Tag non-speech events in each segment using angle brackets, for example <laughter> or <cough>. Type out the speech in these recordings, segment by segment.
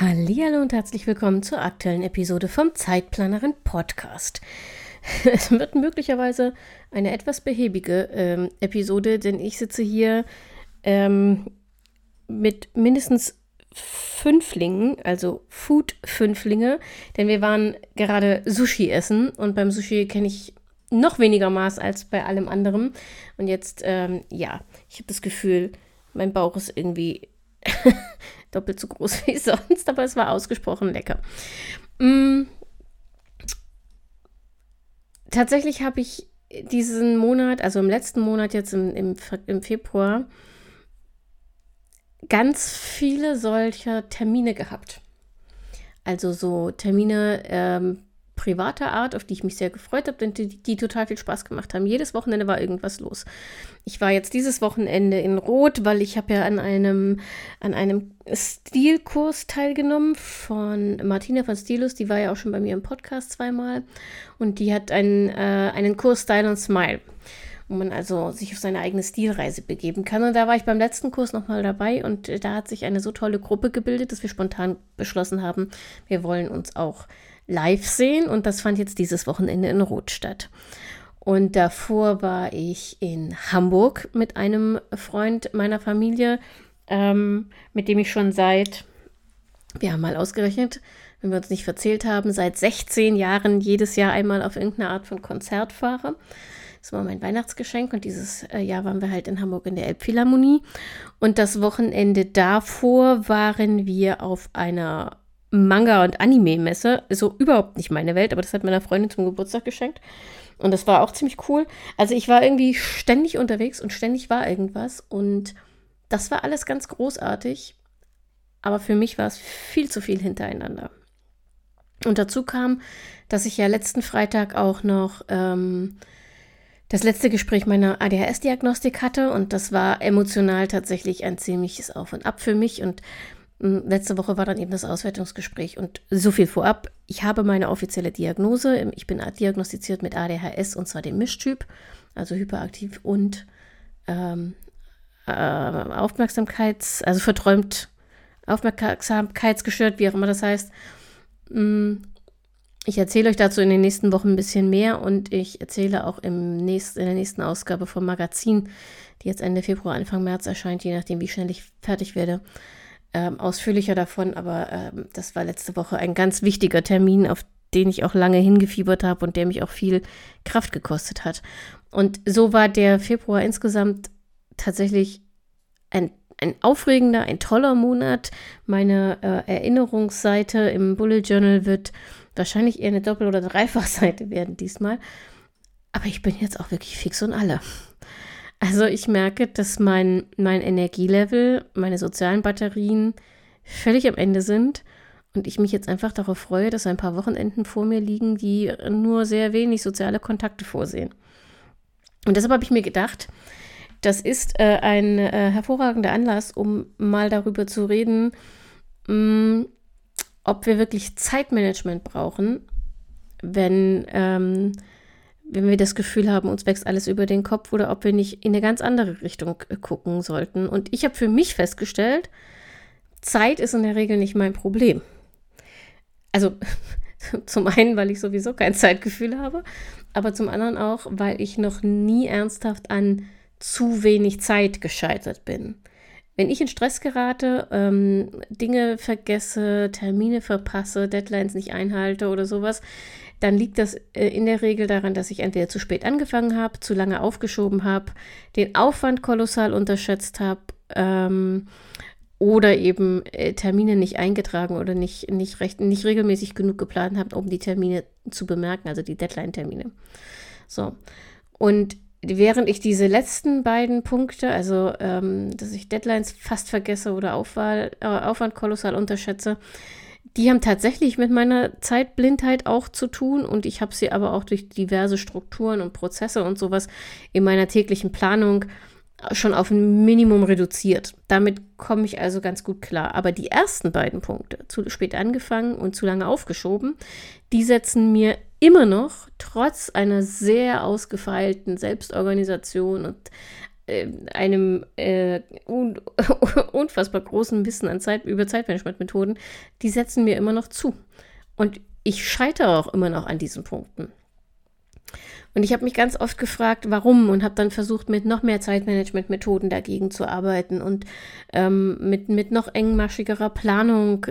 Hallo und herzlich willkommen zur aktuellen Episode vom Zeitplanerin Podcast. <laughs> Es wird möglicherweise eine etwas behäbige ähm, Episode, denn ich sitze hier ähm, mit mindestens Fünflingen, also Food-Fünflinge, denn wir waren gerade Sushi essen und beim Sushi kenne ich noch weniger Maß als bei allem anderen. Und jetzt, ähm, ja, ich habe das Gefühl, mein Bauch ist irgendwie <laughs> doppelt so groß <laughs> wie sonst, aber es war ausgesprochen lecker. Mm. Tatsächlich habe ich diesen Monat, also im letzten Monat jetzt im, im, im Februar, ganz viele solcher Termine gehabt. Also so Termine, ähm, privater Art, auf die ich mich sehr gefreut habe, denn die, die, total viel Spaß gemacht haben. Jedes Wochenende war irgendwas los. Ich war jetzt dieses Wochenende in Rot, weil ich habe ja an einem, an einem Stilkurs teilgenommen von Martina von Stilus, die war ja auch schon bei mir im Podcast zweimal und die hat einen, äh, einen Kurs Style und Smile wo man also sich auf seine eigene Stilreise begeben kann. Und da war ich beim letzten Kurs nochmal dabei und äh, da hat sich eine so tolle Gruppe gebildet, dass wir spontan beschlossen haben, wir wollen uns auch live sehen und das fand jetzt dieses Wochenende in Roth statt. Und davor war ich in Hamburg mit einem Freund meiner Familie, ähm, mit dem ich schon seit, wir haben mal ausgerechnet, wenn wir uns nicht verzählt haben, seit 16 Jahren jedes Jahr einmal auf irgendeine Art von Konzert fahre. Das war mein Weihnachtsgeschenk und dieses äh, Jahr waren wir halt in Hamburg in der Elbphilharmonie. Und das Wochenende davor waren wir auf einer Manga- und Anime-Messe. So überhaupt nicht meine Welt, aber das hat meiner Freundin zum Geburtstag geschenkt. Und das war auch ziemlich cool. Also ich war irgendwie ständig unterwegs und ständig war irgendwas. Und das war alles ganz großartig. Aber für mich war es viel zu viel hintereinander. Und dazu kam, dass ich ja letzten Freitag auch noch ähm, das letzte Gespräch meiner ADHS-Diagnostik hatte. Und das war emotional tatsächlich ein ziemliches Auf und Ab für mich. Und Letzte Woche war dann eben das Auswertungsgespräch und so viel vorab. Ich habe meine offizielle Diagnose. Ich bin diagnostiziert mit ADHS und zwar dem Mischtyp, also hyperaktiv und ähm, äh, Aufmerksamkeits-, also verträumt, Aufmerksamkeitsgestört, wie auch immer das heißt. Mm, ich erzähle euch dazu in den nächsten Wochen ein bisschen mehr und ich erzähle auch im nächsten, in der nächsten Ausgabe vom Magazin, die jetzt Ende Februar, Anfang März erscheint, je nachdem, wie schnell ich fertig werde, ähm, ausführlicher davon, aber ähm, das war letzte Woche ein ganz wichtiger Termin, auf den ich auch lange hingefiebert habe und der mich auch viel Kraft gekostet hat. Und so war der Februar insgesamt tatsächlich ein, ein aufregender, ein toller Monat. Meine äh, Erinnerungsseite im Bullet Journal wird wahrscheinlich eher eine Doppel- oder Dreifachseite werden diesmal. Aber ich bin jetzt auch wirklich fix und alle. Also ich merke, dass mein, mein Energielevel, meine sozialen Batterien völlig am Ende sind und ich mich jetzt einfach darauf freue, dass ein paar Wochenenden vor mir liegen, die nur sehr wenig soziale Kontakte vorsehen. Und deshalb habe ich mir gedacht, das ist äh, ein äh, hervorragender Anlass, um mal darüber zu reden, mh, mm, ob wir wirklich Zeitmanagement brauchen, wenn ähm, wenn wir das Gefühl haben, uns wächst alles über den Kopf oder ob wir nicht in eine ganz andere Richtung äh, gucken sollten. Und ich habe für mich festgestellt, Zeit ist in der Regel nicht mein Problem. Also <laughs> zum einen, weil ich sowieso kein Zeitgefühl habe, aber zum anderen auch, weil ich noch nie ernsthaft an zu wenig Zeit gescheitert bin. Wenn ich in Stress gerate, ähm, Dinge vergesse, Termine verpasse, Deadlines nicht einhalte oder sowas, dann liegt das äh, in der Regel daran, dass ich entweder zu spät angefangen habe, zu lange aufgeschoben habe, den Aufwand kolossal unterschätzt habe ähm, oder eben äh, Termine nicht eingetragen oder nicht, nicht, recht, nicht regelmäßig genug geplant habe, um die Termine zu bemerken, also die Deadline-Termine. So. Und während ich diese letzten beiden Punkte, also ähm, dass ich Deadlines fast vergesse oder Aufwahl, äh, Aufwand kolossal unterschätze, die haben tatsächlich mit meiner Zeitblindheit auch zu tun und ich habe sie aber auch durch diverse Strukturen und Prozesse und sowas in meiner täglichen Planung schon auf ein Minimum reduziert. Damit komme ich also ganz gut klar. Aber die ersten beiden Punkte, zu spät angefangen und zu lange aufgeschoben, die setzen mir immer noch, trotz einer sehr ausgefeilten Selbstorganisation und äh, einem äh, un <laughs> unfassbar großen Wissen an Zeit über Zeitmanagementmethoden, die setzen mir immer noch zu. Und ich scheitere auch immer noch an diesen Punkten. Und ich habe mich ganz oft gefragt, warum und habe dann versucht, mit noch mehr Zeitmanagement-Methoden dagegen zu arbeiten und ähm, mit, mit noch engmaschigerer Planung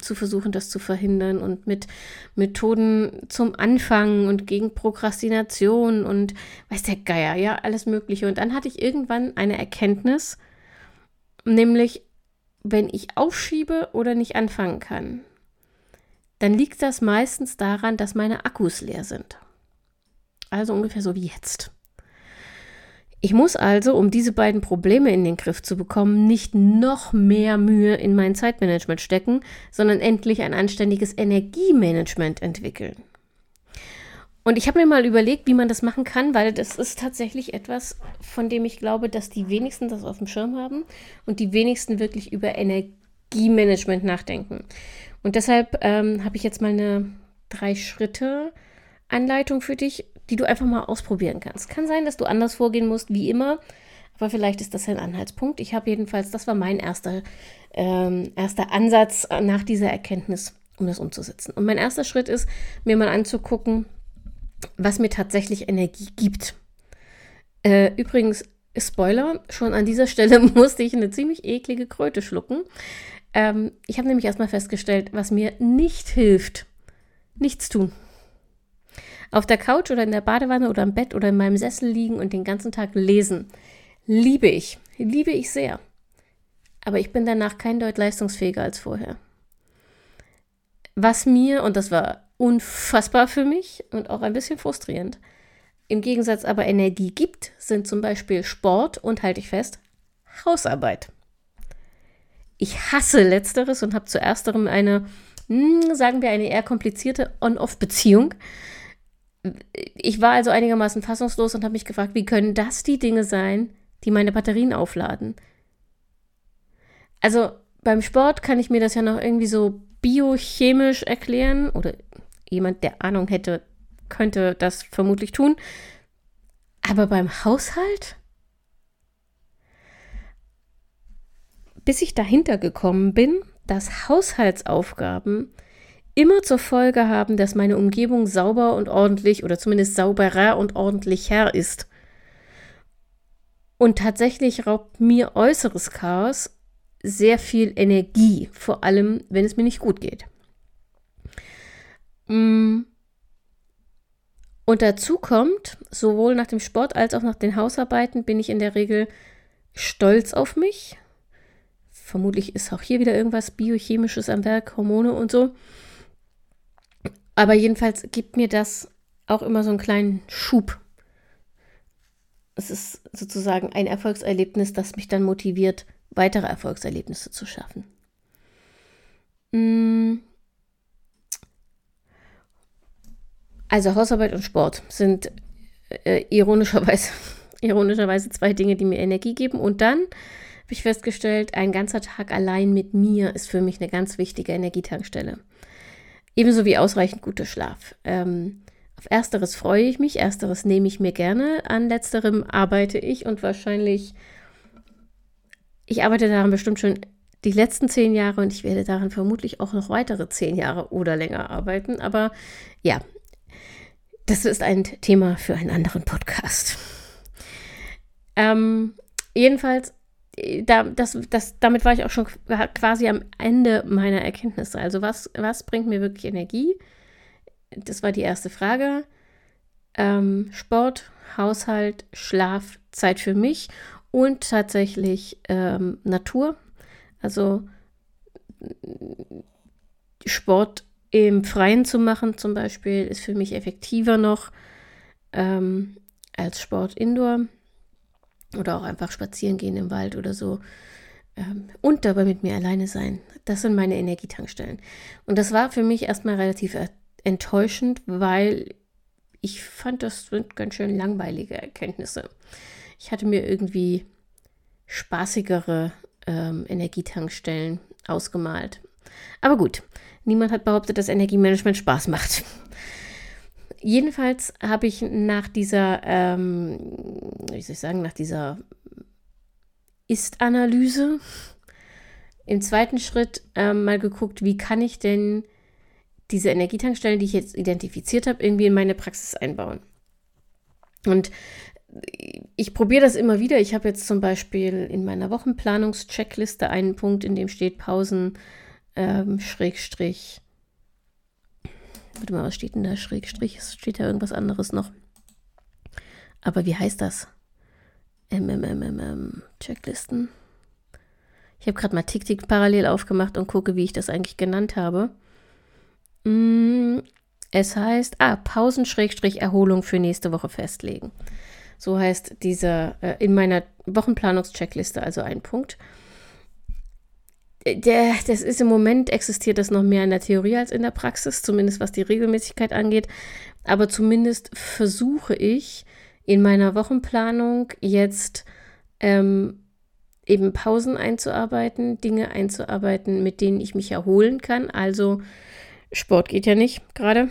zu versuchen, das zu verhindern und mit Methoden zum Anfangen und gegen Prokrastination und weiß der Geier, ja, alles Mögliche. Und dann hatte ich irgendwann eine Erkenntnis, nämlich, wenn ich aufschiebe oder nicht anfangen kann, dann liegt das meistens daran, dass meine Akkus leer sind. Also ungefähr so wie jetzt. Ich muss also, um diese beiden Probleme in den Griff zu bekommen, nicht noch mehr Mühe in mein Zeitmanagement stecken, sondern endlich ein anständiges Energiemanagement entwickeln. Und ich habe mir mal überlegt, wie man das machen kann, weil das ist tatsächlich etwas, von dem ich glaube, dass die wenigsten das auf dem Schirm haben und die wenigsten wirklich über Energiemanagement nachdenken. Und deshalb ähm, habe ich jetzt mal eine drei Schritte Anleitung für dich, die du einfach mal ausprobieren kannst. Kann sein, dass du anders vorgehen musst, wie immer, aber vielleicht ist das ein Anhaltspunkt. Ich habe jedenfalls, das war mein erster, ähm, erster Ansatz nach dieser Erkenntnis, um das umzusetzen. Und mein erster Schritt ist, mir mal anzugucken, was mir tatsächlich Energie gibt. Äh, übrigens, Spoiler, schon an dieser Stelle <laughs> musste ich eine ziemlich eklige Kröte schlucken. Ähm, ich habe nämlich erstmal festgestellt, was mir nicht hilft. Nichts tun auf der Couch oder in der Badewanne oder im Bett oder in meinem Sessel liegen und den ganzen Tag lesen. Liebe ich. Liebe ich sehr. Aber ich bin danach kein Deut leistungsfähiger als vorher. Was mir, und das war unfassbar für mich und auch ein bisschen frustrierend, im Gegensatz aber Energie gibt, sind zum Beispiel Sport und, halte ich fest, Hausarbeit. Ich hasse letzteres und habe zu ersterem eine, hm, sagen wir, eine eher komplizierte On-Off-Beziehung ich war also einigermaßen fassungslos und habe mich gefragt, wie können das die Dinge sein, die meine Batterien aufladen? Also beim Sport kann ich mir das ja noch irgendwie so biochemisch erklären oder jemand, der Ahnung hätte, könnte das vermutlich tun. Aber beim Haushalt? Bis ich dahinter gekommen bin, dass Haushaltsaufgaben immer zur Folge haben, dass meine Umgebung sauber und ordentlich oder zumindest sauberer und ordentlicher ist. Und tatsächlich raubt mir äußeres Chaos sehr viel Energie, vor allem wenn es mir nicht gut geht. Mm. Und dazu kommt, sowohl nach dem Sport als auch nach den Hausarbeiten bin ich in der Regel stolz auf mich. Vermutlich ist auch hier wieder irgendwas Biochemisches am Werk, Hormone und so. Aber jedenfalls gibt mir das auch immer so einen kleinen Schub. Es ist sozusagen ein Erfolgserlebnis, das mich dann motiviert, weitere Erfolgserlebnisse zu schaffen. Mm. Also Hausarbeit und Sport sind äh, ironischerweise, <laughs> ironischerweise zwei Dinge, die mir Energie geben. Und dann habe ich festgestellt, ein ganzer Tag allein mit mir ist für mich eine ganz wichtige Energietankstelle. Ebenso wie ausreichend guter Schlaf. Ähm, auf ersteres freue ich mich, ersteres nehme ich mir gerne, an letzterem arbeite ich und wahrscheinlich, ich arbeite daran bestimmt schon die letzten zehn Jahre und ich werde daran vermutlich auch noch weitere zehn Jahre oder länger arbeiten. Aber ja, das ist ein Thema für einen anderen Podcast. Ähm, jedenfalls da, das, das, damit war ich auch schon quasi am Ende meiner Erkenntnisse. Also was, was bringt mir wirklich Energie? Das war die erste Frage. Ähm, Sport, Haushalt, Schlaf, Zeit für mich und tatsächlich ähm, Natur. Also Sport im Freien zu machen zum Beispiel ist für mich effektiver noch ähm, als Sport indoor oder auch einfach spazieren gehen im Wald oder so. ähm, und dabei mit mir alleine sein. Das sind meine Energietankstellen. Und das war für mich erstmal relativ enttäuschend, weil ich fand, das sind ganz schön langweilige Erkenntnisse. Ich hatte mir irgendwie spaßigere ähm, Energietankstellen ausgemalt. Aber gut, niemand hat behauptet, dass Energiemanagement Spaß macht. Jedenfalls habe ich nach dieser, ähm, wie soll ich sagen, nach dieser Ist-Analyse im zweiten Schritt ähm, mal geguckt, wie kann ich denn diese Energietankstellen, die ich jetzt identifiziert habe, irgendwie in meine Praxis einbauen. Und ich probiere das immer wieder. Ich habe jetzt zum Beispiel in meiner Wochenplanungscheckliste einen Punkt, in dem steht Pausen, ähm, Schrägstrich. Warte mal, was steht denn da? Schrägstrich? Steht da irgendwas anderes noch. Aber wie heißt das? MMMM Checklisten. Ich habe gerade mal TickTick parallel aufgemacht und gucke, wie ich das eigentlich genannt habe. Mm, es heißt, ah, Pausen-Erholung für nächste Woche festlegen. So heißt dieser äh, in meiner Wochenplanungscheckliste also ein Punkt. Der, das ist im Moment existiert das noch mehr in der Theorie als in der Praxis, zumindest was die Regelmäßigkeit angeht. Aber zumindest versuche ich in meiner Wochenplanung jetzt ähm, eben Pausen einzuarbeiten, Dinge einzuarbeiten, mit denen ich mich erholen kann. Also Sport geht ja nicht gerade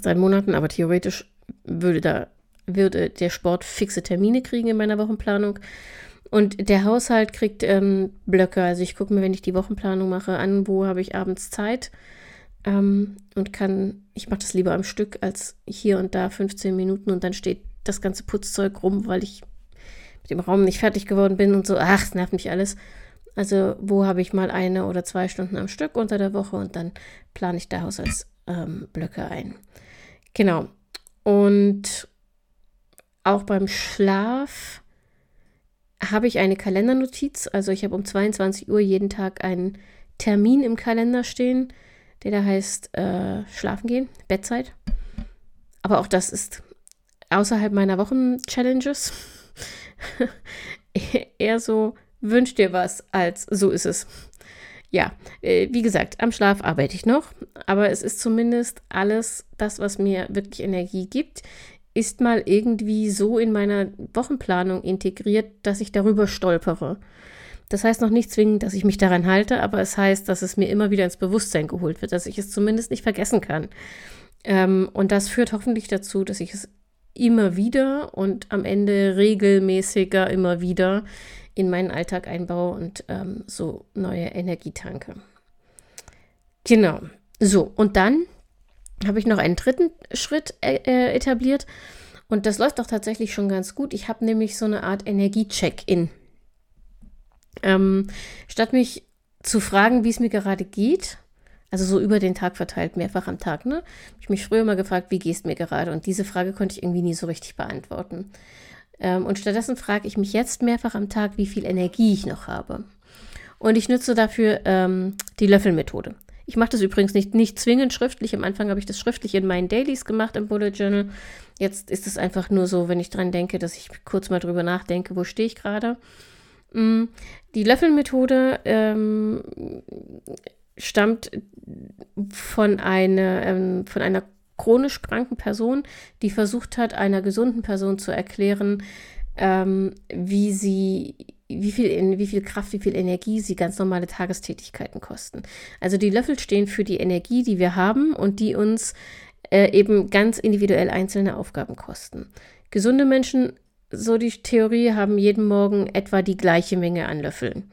seit Monaten, aber theoretisch würde da würde der Sport fixe Termine kriegen in meiner Wochenplanung. Und der Haushalt kriegt ähm, Blöcke. Also ich gucke mir, wenn ich die Wochenplanung mache, an, wo habe ich abends Zeit. Ähm, und kann, ich mache das lieber am Stück als hier und da 15 Minuten und dann steht das ganze Putzzeug rum, weil ich mit dem Raum nicht fertig geworden bin und so, ach, es nervt mich alles. Also wo habe ich mal eine oder zwei Stunden am Stück unter der Woche und dann plane ich da Haushaltsblöcke ähm, ein. Genau. Und auch beim Schlaf habe ich eine Kalendernotiz. Also ich habe um 22 Uhr jeden Tag einen Termin im Kalender stehen, der da heißt äh, Schlafen gehen, Bettzeit. Aber auch das ist außerhalb meiner Wochen-Challenges <laughs> eher so wünsch dir was, als so ist es. Ja, äh, wie gesagt, am Schlaf arbeite ich noch, aber es ist zumindest alles das, was mir wirklich Energie gibt, ist mal irgendwie so in meiner Wochenplanung integriert, dass ich darüber stolpere. Das heißt noch nicht zwingend, dass ich mich daran halte, aber es heißt, dass es mir immer wieder ins Bewusstsein geholt wird, dass ich es zumindest nicht vergessen kann. Ähm, und das führt hoffentlich dazu, dass ich es immer wieder und am Ende regelmäßiger immer wieder in meinen Alltag einbaue und ähm, so neue Energie tanke. Genau. So, und dann habe ich noch einen dritten Schritt äh, äh, etabliert und das läuft auch tatsächlich schon ganz gut. Ich habe nämlich so eine Art Energie-Check-In. Ähm, statt mich zu fragen, wie es mir gerade geht, also so über den Tag verteilt, mehrfach am Tag, ne? Habe ich mich früher mal gefragt, wie geht es mir gerade? Und diese Frage konnte ich irgendwie nie so richtig beantworten. Ähm, und stattdessen frage ich mich jetzt mehrfach am Tag, wie viel Energie ich noch habe. Und ich nutze dafür ähm, die Löffelmethode. Ich mache das übrigens nicht, nicht zwingend schriftlich. Am Anfang habe ich das schriftlich in meinen Dailies gemacht im Bullet Journal. Jetzt ist es einfach nur so, wenn ich dran denke, dass ich kurz mal drüber nachdenke, wo stehe ich gerade. Mm, die Löffelmethode ähm, stammt von, eine, ähm, von einer chronisch kranken Person, die versucht hat, einer gesunden Person zu erklären, ähm, wie sie, wie viel, wie viel Kraft, wie viel Energie sie ganz normale Tagestätigkeiten kosten. Also die Löffel stehen für die Energie, die wir haben und die uns äh, eben ganz individuell einzelne Aufgaben kosten. Gesunde Menschen, so die Theorie, haben jeden Morgen etwa die gleiche Menge an Löffeln.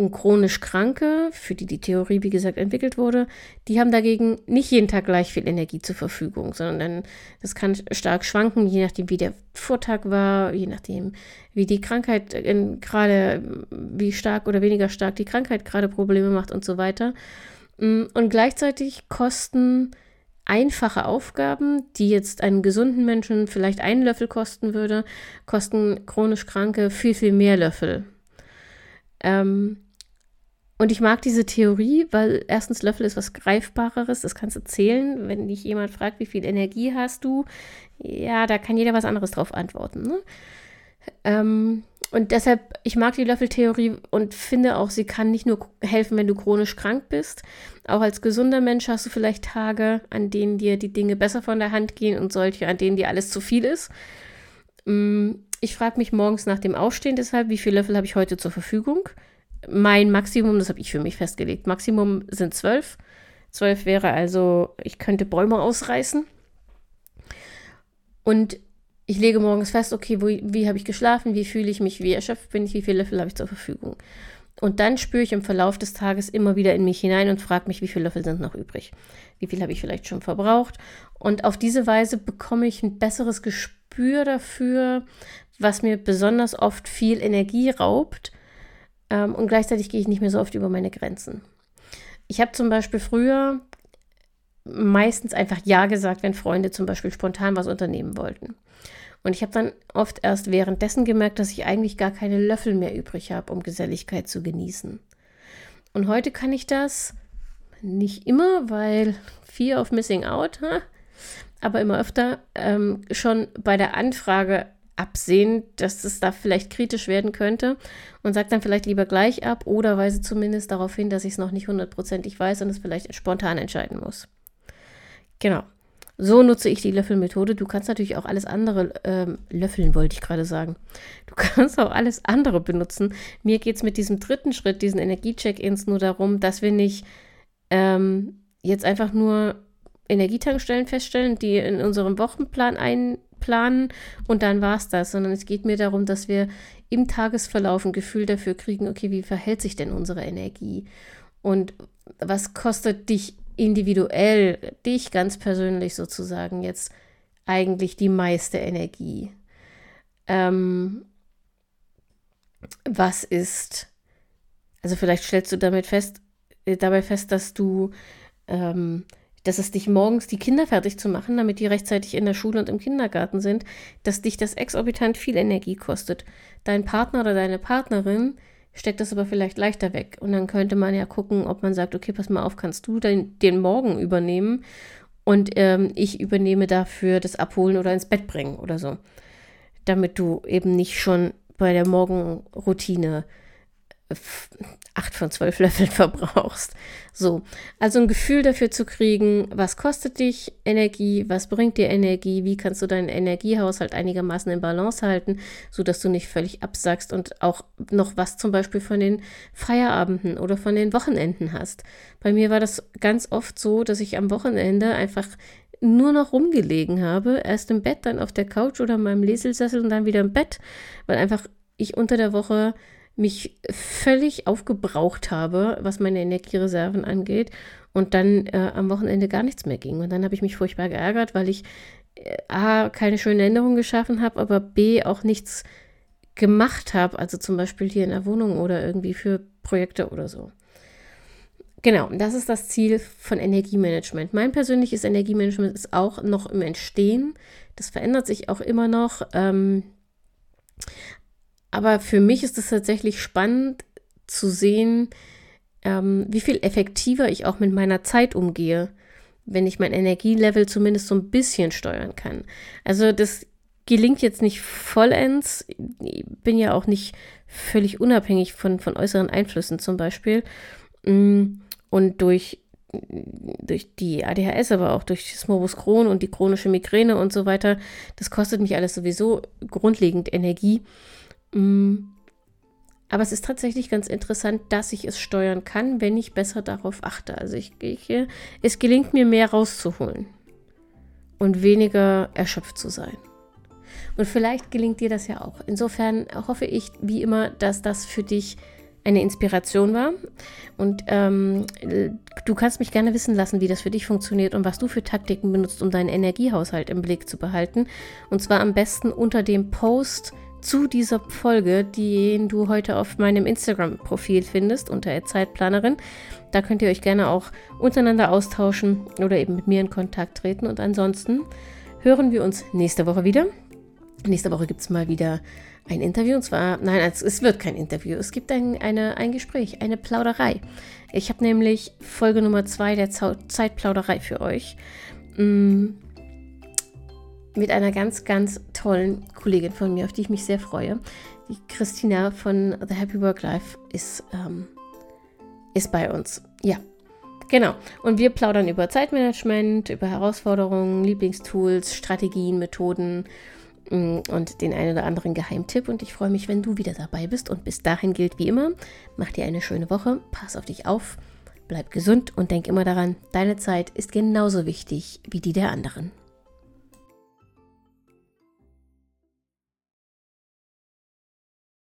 Und chronisch Kranke, für die die Theorie, wie gesagt, entwickelt wurde, die haben dagegen nicht jeden Tag gleich viel Energie zur Verfügung, sondern das kann stark schwanken, je nachdem, wie der Vortag war, je nachdem, wie die Krankheit gerade, wie stark oder weniger stark die Krankheit gerade Probleme macht und so weiter. Mm, und gleichzeitig kosten einfache Aufgaben, die jetzt einen gesunden Menschen vielleicht einen Löffel kosten würde, kosten chronisch Kranke viel, viel mehr Löffel. Ähm, und ich mag diese Theorie, weil erstens Löffel ist was Greifbareres, das kannst du zählen. Wenn dich jemand fragt, wie viel Energie hast du, ja, da kann jeder was anderes drauf antworten. Ne? Ähm, und deshalb, ich mag die Löffeltheorie und finde auch, sie kann nicht nur helfen, wenn du chronisch krank bist. Auch als gesunder Mensch hast du vielleicht Tage, an denen dir die Dinge besser von der Hand gehen und solche, an denen dir alles zu viel ist. Mm, ich frage mich morgens nach dem Aufstehen deshalb, wie viele Löffel habe ich heute zur Verfügung? Mein Maximum, das habe ich für mich festgelegt, Maximum sind zwölf. Zwölf wäre also, ich könnte Bäume ausreißen. Und ich lege morgens fest, okay, wo, wie habe ich geschlafen, wie fühle ich mich, wie erschöpft bin ich, wie viele Löffel habe ich zur Verfügung. Und dann spüre ich im Verlauf des Tages immer wieder in mich hinein und frage mich, wie viele Löffel sind noch übrig. Wie viel habe ich vielleicht schon verbraucht. Und auf diese Weise bekomme ich ein besseres Gespür dafür, was mir besonders oft viel Energie raubt. Ähm, und gleichzeitig gehe ich nicht mehr so oft über meine Grenzen. Ich habe zum Beispiel früher meistens einfach Ja gesagt, wenn Freunde zum Beispiel spontan was unternehmen wollten. Und ich habe dann oft erst währenddessen gemerkt, dass ich eigentlich gar keine Löffel mehr übrig habe, um Geselligkeit zu genießen. Und heute kann ich das nicht immer, weil Fear of Missing Out, aber immer öfter ähm, schon bei der Anfrage absehen, dass es da vielleicht kritisch werden könnte und sagt dann vielleicht lieber gleich ab oder weise zumindest darauf hin, dass ich es noch nicht hundertprozentig weiß und es vielleicht spontan entscheiden muss. Genau. So nutze ich die Löffelmethode. Du kannst natürlich auch alles andere ähm, löffeln, wollte ich gerade sagen. Du <laughs> kannst auch alles andere benutzen. Mir geht es mit diesem dritten Schritt, diesen Energie-Check-Ins, nur darum, dass wir nicht ähm, jetzt einfach nur Energietankstellen feststellen, die in unserem Wochenplan einplanen und dann war es das, sondern es geht mir darum, dass wir im Tagesverlauf ein Gefühl dafür kriegen, okay, wie verhält sich denn unsere Energie und was kostet dich individuell, dich ganz persönlich sozusagen jetzt eigentlich die meiste Energie? Ähm, was ist, also vielleicht stellst du damit fest, äh, dabei fest, dass du, ähm, dass es dich morgens die Kinder fertig zu machen, damit die rechtzeitig in der Schule und im Kindergarten sind, dass dich das exorbitant viel Energie kostet. Dein Partner oder deine Partnerin steckt das aber vielleicht leichter weg. Und dann könnte man ja gucken, ob man sagt, okay, pass mal auf, kannst du den, den Morgen übernehmen und ähm, ich übernehme dafür das Abholen oder ins Bett bringen oder so. Damit du eben nicht schon bei der Morgenroutine acht von zwölf Löffeln <laughs> verbrauchst. So, also ein Gefühl dafür zu kriegen, was kostet dich Energie, was bringt dir Energie, wie kannst du deinen Energiehaushalt einigermaßen in Balance halten, sodass du nicht völlig absackst und auch noch was zum Beispiel von den Feierabenden oder von den Wochenenden hast. Bei mir war das ganz oft so, dass ich am Wochenende einfach nur noch rumgelegen habe, erst im Bett, dann auf der Couch oder in meinem Leselsessel und dann wieder im Bett, weil einfach ich unter der Woche mich völlig aufgebraucht habe, was meine Energiereserven angeht und dann äh, am Wochenende gar nichts mehr ging. Und dann habe ich mich furchtbar geärgert, weil ich äh, A, keine schöne Änderung geschaffen habe, aber B, auch nichts gemacht habe, also zum Beispiel hier in der Wohnung oder irgendwie für Projekte oder so. Genau, das ist das Ziel von Energiemanagement. Mein persönliches Energiemanagement ist auch noch im Entstehen. Das verändert sich auch immer noch. Ähm, aber für mich ist es tatsächlich spannend zu sehen, ähm, wie viel effektiver ich auch mit meiner Zeit umgehe, wenn ich mein Energielevel zumindest so ein bisschen steuern kann. Also das gelingt jetzt nicht vollends. Ich bin ja auch nicht völlig unabhängig von, von äußeren Einflüssen zum Beispiel. Mm, und durch, durch die ADHS, aber auch durch das Morbus Crohn und die chronische Migräne und so weiter, das kostet mich alles sowieso grundlegend Energie. Mm. Aber es ist tatsächlich ganz interessant, dass ich es steuern kann, wenn ich besser darauf achte. Also ich, ich, es gelingt mir mehr rauszuholen und weniger erschöpft zu sein. Und vielleicht gelingt dir das ja auch. Insofern hoffe ich, wie immer, dass das für dich eine Inspiration war. Und ähm, du kannst mich gerne wissen lassen, wie das für dich funktioniert und was du für Taktiken benutzt, um deinen Energiehaushalt im Blick zu behalten. Und zwar am besten unter dem Post zu dieser Folge, den du heute auf meinem Instagram-Profil findest, unter Zeitplanerin. Da könnt ihr euch gerne auch untereinander austauschen oder eben mit mir in Kontakt treten. Und ansonsten hören wir uns nächste Woche wieder. Nächste Woche gibt es mal wieder ein Interview. Und zwar, nein, es wird kein Interview. Es gibt ein, eine, ein Gespräch, eine Plauderei. Ich habe nämlich Folge Nummer zwei der Zeitplauderei für euch. Mm mit einer ganz, ganz tollen Kollegin von mir, auf die ich mich sehr freue. Die Christina von The Happy Work Life ist, ähm, ist bei uns. Ja, genau. Und wir plaudern über Zeitmanagement, über Herausforderungen, Lieblingstools, Strategien, Methoden mm, und den einen oder anderen Geheimtipp. Und ich freue mich, wenn du wieder dabei bist. Und bis dahin gilt wie immer, mach dir eine schöne Woche, pass auf dich auf, bleib gesund und denk immer daran, deine Zeit ist genauso wichtig wie die der anderen.